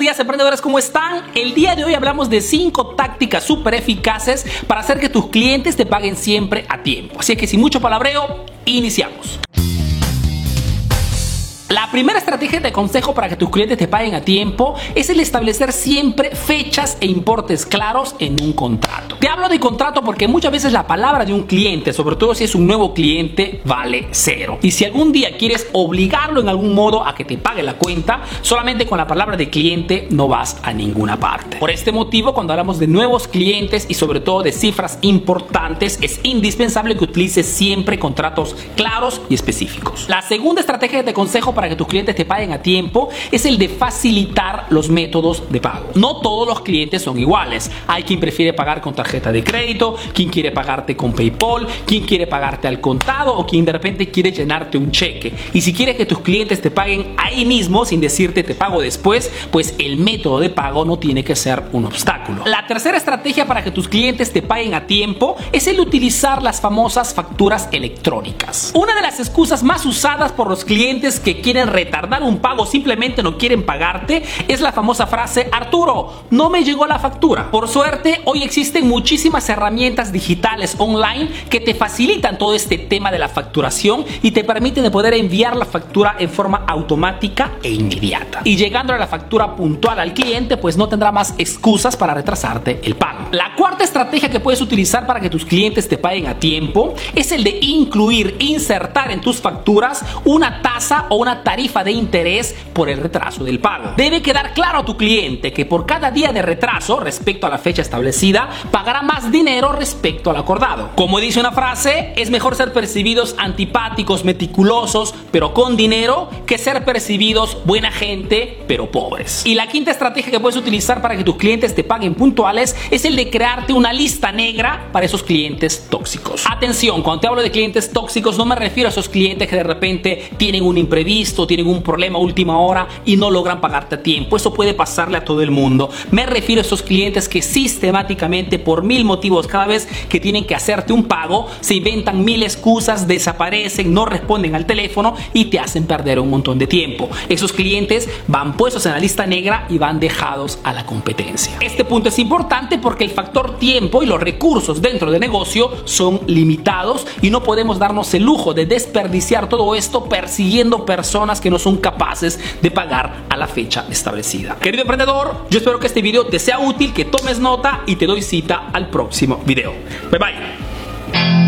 días emprendedores, ¿cómo están? El día de hoy hablamos de 5 tácticas súper eficaces para hacer que tus clientes te paguen siempre a tiempo. Así que sin mucho palabreo, iniciamos. Primera estrategia de consejo para que tus clientes te paguen a tiempo es el establecer siempre fechas e importes claros en un contrato. Te hablo de contrato porque muchas veces la palabra de un cliente, sobre todo si es un nuevo cliente, vale cero. Y si algún día quieres obligarlo en algún modo a que te pague la cuenta, solamente con la palabra de cliente no vas a ninguna parte. Por este motivo, cuando hablamos de nuevos clientes y sobre todo de cifras importantes, es indispensable que utilices siempre contratos claros y específicos. La segunda estrategia de consejo para que tus clientes te paguen a tiempo es el de facilitar los métodos de pago. No todos los clientes son iguales. Hay quien prefiere pagar con tarjeta de crédito, quien quiere pagarte con PayPal, quien quiere pagarte al contado o quien de repente quiere llenarte un cheque. Y si quieres que tus clientes te paguen ahí mismo sin decirte te pago después, pues el método de pago no tiene que ser un obstáculo. La tercera estrategia para que tus clientes te paguen a tiempo es el utilizar las famosas facturas electrónicas. Una de las excusas más usadas por los clientes que quieren retardar un pago, simplemente no quieren pagarte, es la famosa frase, Arturo, no me llegó la factura. Por suerte, hoy existen muchísimas herramientas digitales online que te facilitan todo este tema de la facturación y te permiten de poder enviar la factura en forma automática e inmediata. Y llegando a la factura puntual al cliente, pues no tendrá más excusas para retrasarte el pago. La cuarta estrategia que puedes utilizar para que tus clientes te paguen a tiempo es el de incluir, insertar en tus facturas una tasa o una tarifa de interés por el retraso del pago. Debe quedar claro a tu cliente que por cada día de retraso respecto a la fecha establecida, pagará más dinero respecto al acordado. Como dice una frase, es mejor ser percibidos antipáticos, meticulosos, pero con dinero, que ser percibidos buena gente, pero pobres. Y la quinta estrategia que puedes utilizar para que tus clientes te paguen puntuales es el de crearte una lista negra para esos clientes tóxicos. Atención, cuando te hablo de clientes tóxicos no me refiero a esos clientes que de repente tienen un imprevisto, tienen un problema a última hora y no logran pagarte a tiempo. Eso puede pasarle a todo el mundo. Me refiero a esos clientes que sistemáticamente, por mil motivos, cada vez que tienen que hacerte un pago, se inventan mil excusas, desaparecen, no responden al teléfono y te hacen perder un montón de tiempo. Esos clientes van puestos en la lista negra y van dejados a la competencia. Este punto es importante porque el factor tiempo y los recursos dentro del negocio son limitados y no podemos darnos el lujo de desperdiciar todo esto persiguiendo que no son capaces de pagar a la fecha establecida. Querido emprendedor, yo espero que este video te sea útil, que tomes nota y te doy cita al próximo video. Bye bye.